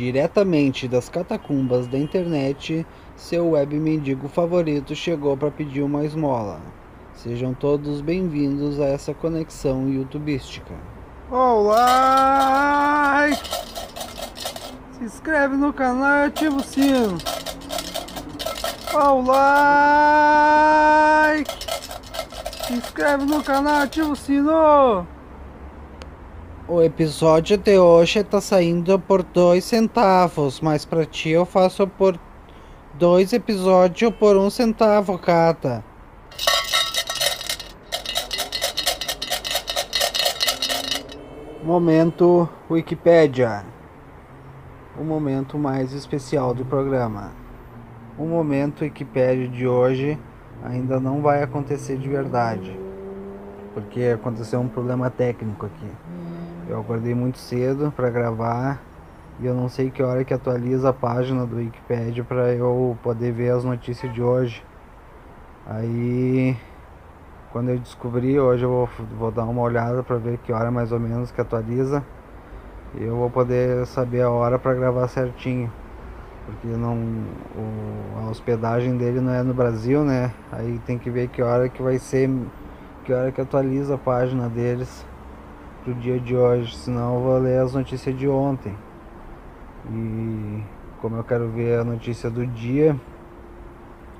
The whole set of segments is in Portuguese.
Diretamente das catacumbas da internet, seu web mendigo favorito chegou para pedir uma esmola. Sejam todos bem-vindos a essa conexão youtubística. Olá! Se inscreve no canal e ativa o sino. Olá! Se inscreve no canal e ativa o sino. O episódio de hoje tá saindo por dois centavos, mas pra ti eu faço por dois episódios por um centavo cada. Momento Wikipédia. O momento mais especial do programa. O momento Wikipédia de hoje ainda não vai acontecer de verdade, porque aconteceu um problema técnico aqui. Eu acordei muito cedo para gravar e eu não sei que hora que atualiza a página do Wikipedia para eu poder ver as notícias de hoje. Aí quando eu descobri, hoje eu vou, vou dar uma olhada para ver que hora mais ou menos que atualiza. E eu vou poder saber a hora para gravar certinho. Porque não o, a hospedagem dele não é no Brasil, né? Aí tem que ver que hora que vai ser, que hora que atualiza a página deles pro dia de hoje, senão eu vou ler as notícias de ontem. E como eu quero ver a notícia do dia,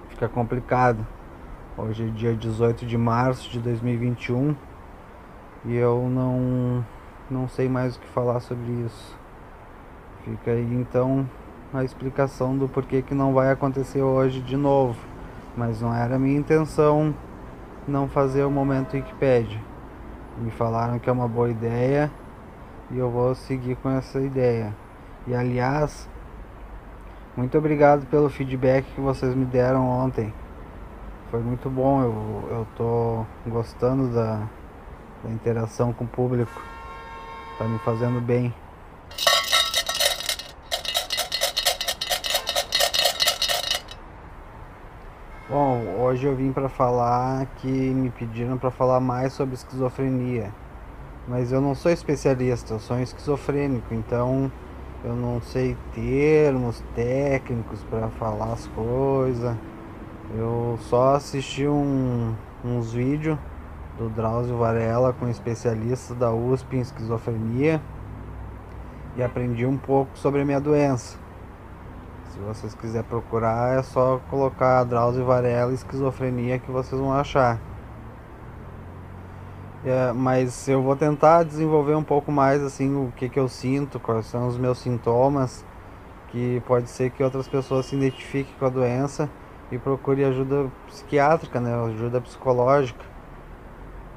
fica complicado. Hoje é dia 18 de março de 2021 e eu não não sei mais o que falar sobre isso. Fica aí então a explicação do porquê que não vai acontecer hoje de novo. Mas não era minha intenção não fazer o momento Wikipedia. Me falaram que é uma boa ideia e eu vou seguir com essa ideia. E aliás, muito obrigado pelo feedback que vocês me deram ontem. Foi muito bom, eu, eu tô gostando da, da interação com o público. Tá me fazendo bem. Bom, hoje eu vim para falar que me pediram para falar mais sobre esquizofrenia. Mas eu não sou especialista, eu sou um esquizofrênico, então eu não sei termos técnicos para falar as coisas. Eu só assisti um, uns vídeos do Drauzio Varela com especialista da USP em esquizofrenia e aprendi um pouco sobre a minha doença. Se vocês quiserem procurar, é só colocar Drauzio Varela e esquizofrenia que vocês vão achar. É, mas eu vou tentar desenvolver um pouco mais assim o que, que eu sinto, quais são os meus sintomas, que pode ser que outras pessoas se identifiquem com a doença e procure ajuda psiquiátrica, né, ajuda psicológica,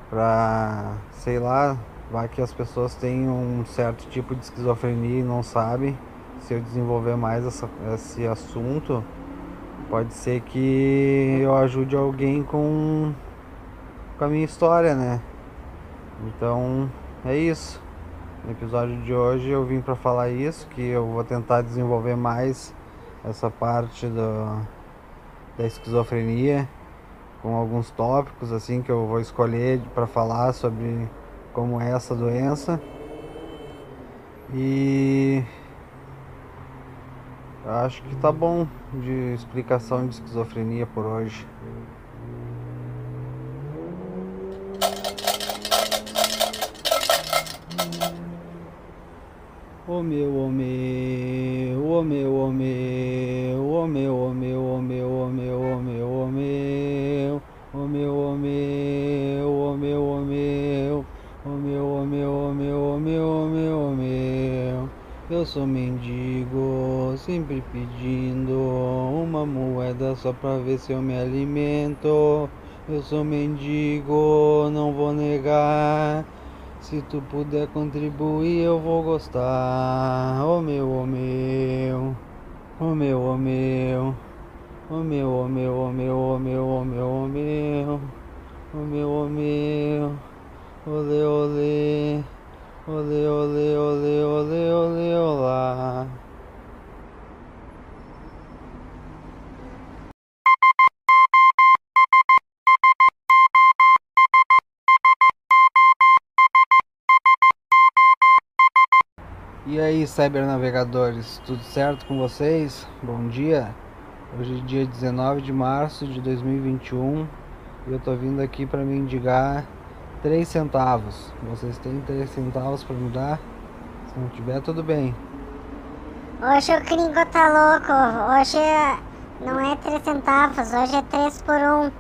para sei lá, vai que as pessoas têm um certo tipo de esquizofrenia e não sabem se eu desenvolver mais essa, esse assunto, pode ser que eu ajude alguém com, com a minha história, né? Então é isso. No episódio de hoje eu vim para falar isso, que eu vou tentar desenvolver mais essa parte do, da esquizofrenia com alguns tópicos assim que eu vou escolher para falar sobre como é essa doença. E Acho que tá bom de explicação de esquizofrenia por hoje. O meu, o meu, Eu sou mendigo, sempre pedindo uma moeda só pra ver se eu me alimento. Eu sou mendigo, não vou negar. Se tu puder contribuir, eu vou gostar. Oh meu, oh meu, oh meu, oh meu, oh meu, oh meu, oh meu, oh meu, oh meu, oh meu, oh meu, oh meu, olê, olê. Olê, olê, olê, olê, olê, olá. E aí, cybernavegadores, tudo certo com vocês? Bom dia. Hoje é dia 19 de março de 2021 e eu tô vindo aqui para me indicar 3 centavos. Vocês têm 3 centavos para me dar? Se não tiver, tudo bem. Hoje o gringo tá louco. Hoje não é 3 centavos, hoje é 3 por 1.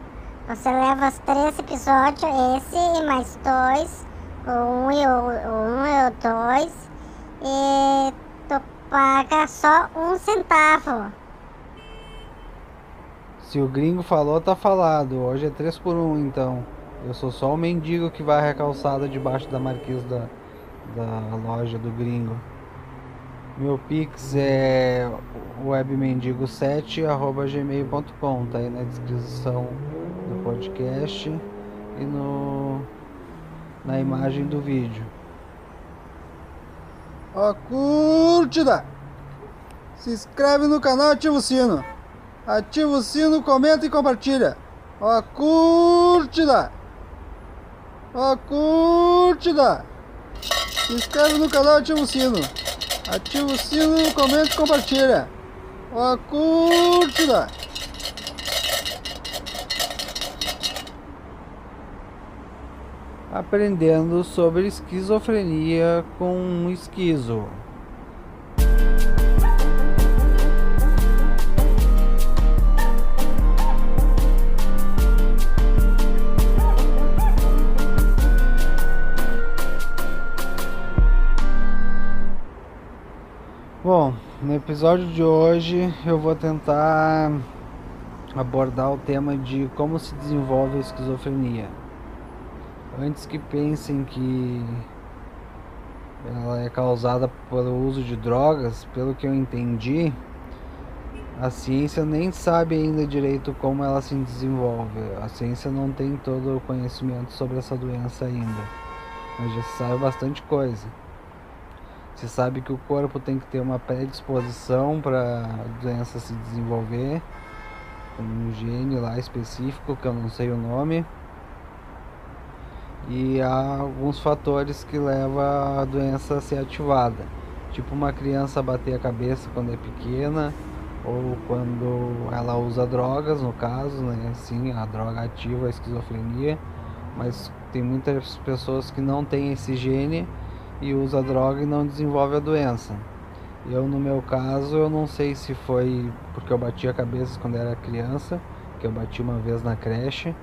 Você leva os 3 episódios, esse e mais dois, o 1 um e o 1 um e o 2 e tu paga só um centavo. Se o gringo falou, tá falado. Hoje é 3 por 1 então. Eu sou só o mendigo que vai a calçada debaixo da marquise da, da loja do gringo. Meu pix é webmendigo7@gmail.com, tá aí na descrição do podcast e no na imagem do vídeo. Ó, curtida! Se inscreve no canal, ativa o sino. Ativa o sino, comenta e compartilha. Ó, curtida! Ó, curtida! Se inscreve no canal, ativa o sino. Ativa o sino, comenta e compartilha. Ó, curtida! aprendendo sobre esquizofrenia com um esquizo. No episódio de hoje eu vou tentar abordar o tema de como se desenvolve a esquizofrenia antes que pensem que ela é causada pelo uso de drogas, pelo que eu entendi, a ciência nem sabe ainda direito como ela se desenvolve. A ciência não tem todo o conhecimento sobre essa doença ainda, mas já sabe bastante coisa. Se sabe que o corpo tem que ter uma predisposição para a doença se desenvolver, um gene lá específico que eu não sei o nome. E há alguns fatores que levam a doença a ser ativada, tipo uma criança bater a cabeça quando é pequena ou quando ela usa drogas, no caso, né? Sim, a droga ativa a esquizofrenia, mas tem muitas pessoas que não têm esse gene e usa droga e não desenvolve a doença. Eu, no meu caso, eu não sei se foi porque eu bati a cabeça quando era criança, que eu bati uma vez na creche,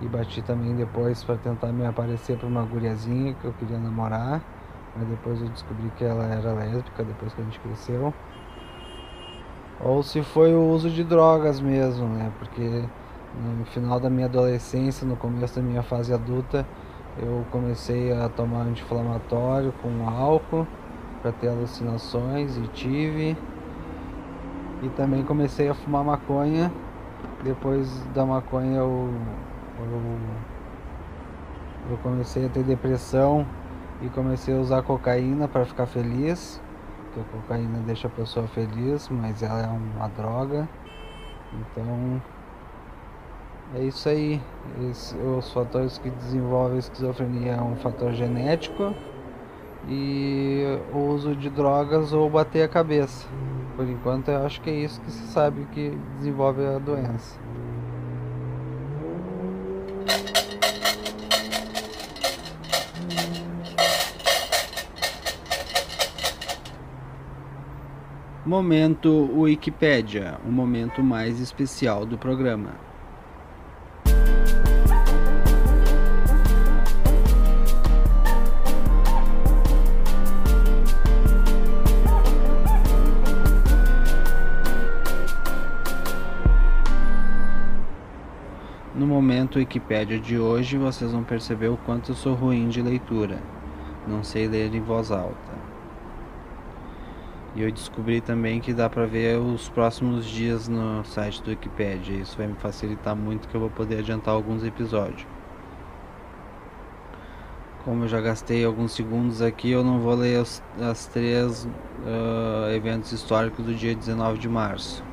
e bati também depois para tentar me aparecer para uma guriazinha que eu queria namorar. Mas depois eu descobri que ela era lésbica depois que a gente cresceu. Ou se foi o uso de drogas mesmo, né? Porque no final da minha adolescência, no começo da minha fase adulta, eu comecei a tomar anti-inflamatório com álcool para ter alucinações e tive. E também comecei a fumar maconha. Depois da maconha eu eu, eu comecei a ter depressão e comecei a usar cocaína para ficar feliz. Porque a cocaína deixa a pessoa feliz, mas ela é uma droga. Então é isso aí. Esse, os fatores que desenvolvem a esquizofrenia é um fator genético e o uso de drogas ou bater a cabeça. Por enquanto eu acho que é isso que se sabe que desenvolve a doença. Momento Wikipédia, o momento mais especial do programa. Momento Wikipédia de hoje, vocês vão perceber o quanto eu sou ruim de leitura. Não sei ler em voz alta. E eu descobri também que dá para ver os próximos dias no site do Wikipedia. Isso vai me facilitar muito que eu vou poder adiantar alguns episódios. Como eu já gastei alguns segundos aqui, eu não vou ler os as três uh, eventos históricos do dia 19 de março.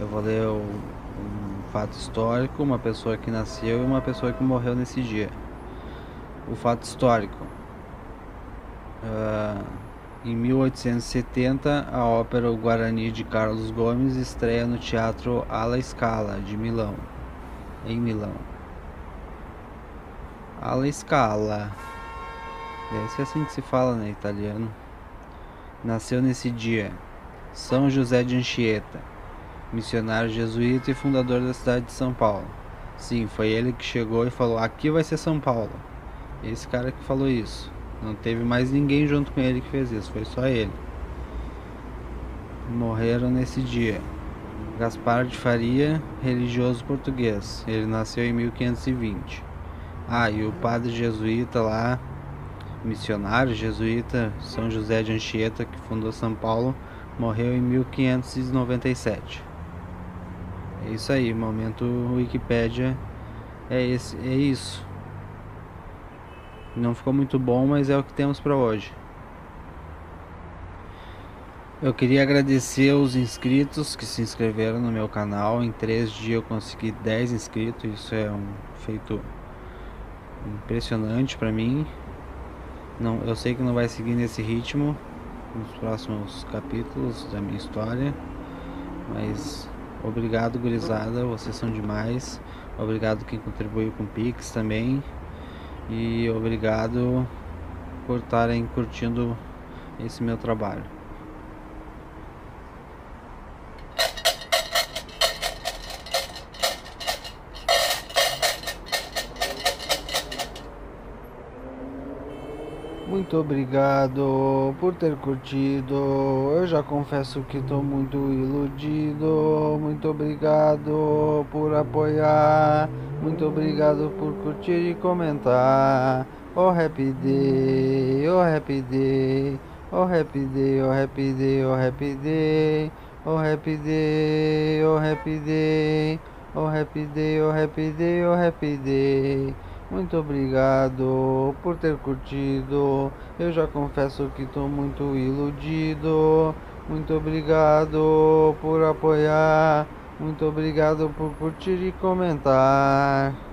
Eu vou ler um fato histórico, uma pessoa que nasceu e uma pessoa que morreu nesse dia. O fato histórico. Uh, Em 1870, a ópera O Guarani de Carlos Gomes estreia no Teatro Alla Scala de Milão, em Milão. Alla Scala. Deve ser assim que se fala, né, italiano. Nasceu nesse dia São José de Anchieta, missionário jesuíta e fundador da cidade de São Paulo. Sim, foi ele que chegou e falou: "Aqui vai ser São Paulo". Esse cara que falou isso. Não teve mais ninguém junto com ele que fez isso, foi só ele. Morreram nesse dia. Gaspar de Faria, religioso português. Ele nasceu em 1520. Ah, e o padre jesuíta lá, missionário jesuíta São José de Anchieta, que fundou São Paulo, morreu em 1597. É isso aí, momento Wikipédia é esse, é isso. Não ficou muito bom, mas é o que temos para hoje. Eu queria agradecer os inscritos que se inscreveram no meu canal. Em três dias eu consegui 10 inscritos. Isso é um feito impressionante para mim. Não, eu sei que não vai seguir nesse ritmo nos próximos capítulos da minha história, mas obrigado gurizada, vocês são demais. Obrigado quem contribuiu com Pix também. E obrigado por estarem curtindo esse meu trabalho. Muito obrigado por ter curtido. Eu já confesso que estou muito iludido. Muito obrigado por apoiar. Muito obrigado por curtir e comentar. Oh happy day, oh happy day, oh happy day, oh happy day, oh happy day, oh happy day, oh happy day, oh happy day, oh happy day, oh happy day. Muito obrigado por ter curtido. Eu já confesso que estou muito iludido. Muito obrigado por apoiar. Muito obrigado por curtir e comentar.